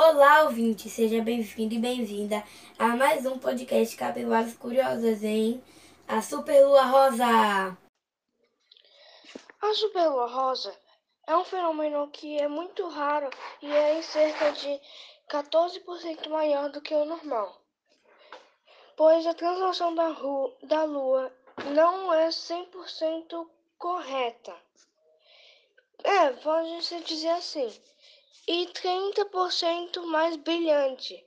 Olá, ouvinte, seja bem-vindo e bem-vinda a mais um podcast Capivaras Curiosas, hein? A Superlua Rosa! A superlua rosa é um fenômeno que é muito raro e é em cerca de 14% maior do que o normal, pois a translação da, da Lua não é 100% correta. É, pode-se dizer assim. E 30% mais brilhante.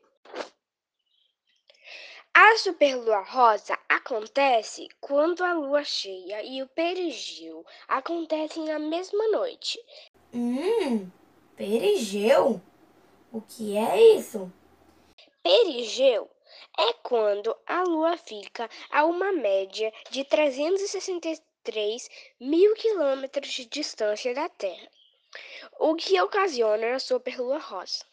A superlua rosa acontece quando a lua cheia e o perigeu acontecem na mesma noite. Hum, perigeu? O que é isso? Perigeu é quando a lua fica a uma média de 363 mil quilômetros de distância da Terra, o que ocasiona a superlua rosa.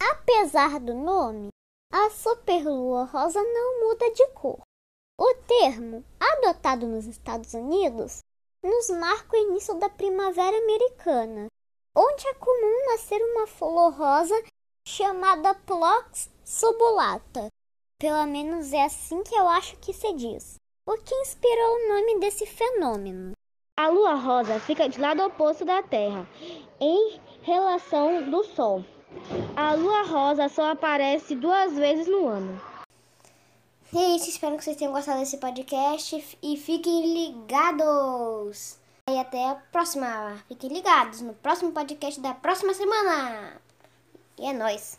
Apesar do nome, a superlua rosa não muda de cor. O termo, adotado nos Estados Unidos, nos marca o início da primavera americana, onde é comum nascer uma flor rosa chamada Phlox subulata. Pelo menos é assim que eu acho que se diz. O que inspirou o nome desse fenômeno? A lua rosa fica de lado oposto da Terra, em relação do Sol. A lua rosa só aparece duas vezes no ano. É isso, espero que vocês tenham gostado desse podcast e fiquem ligados. E até a próxima. Fiquem ligados no próximo podcast da próxima semana. E é nóis.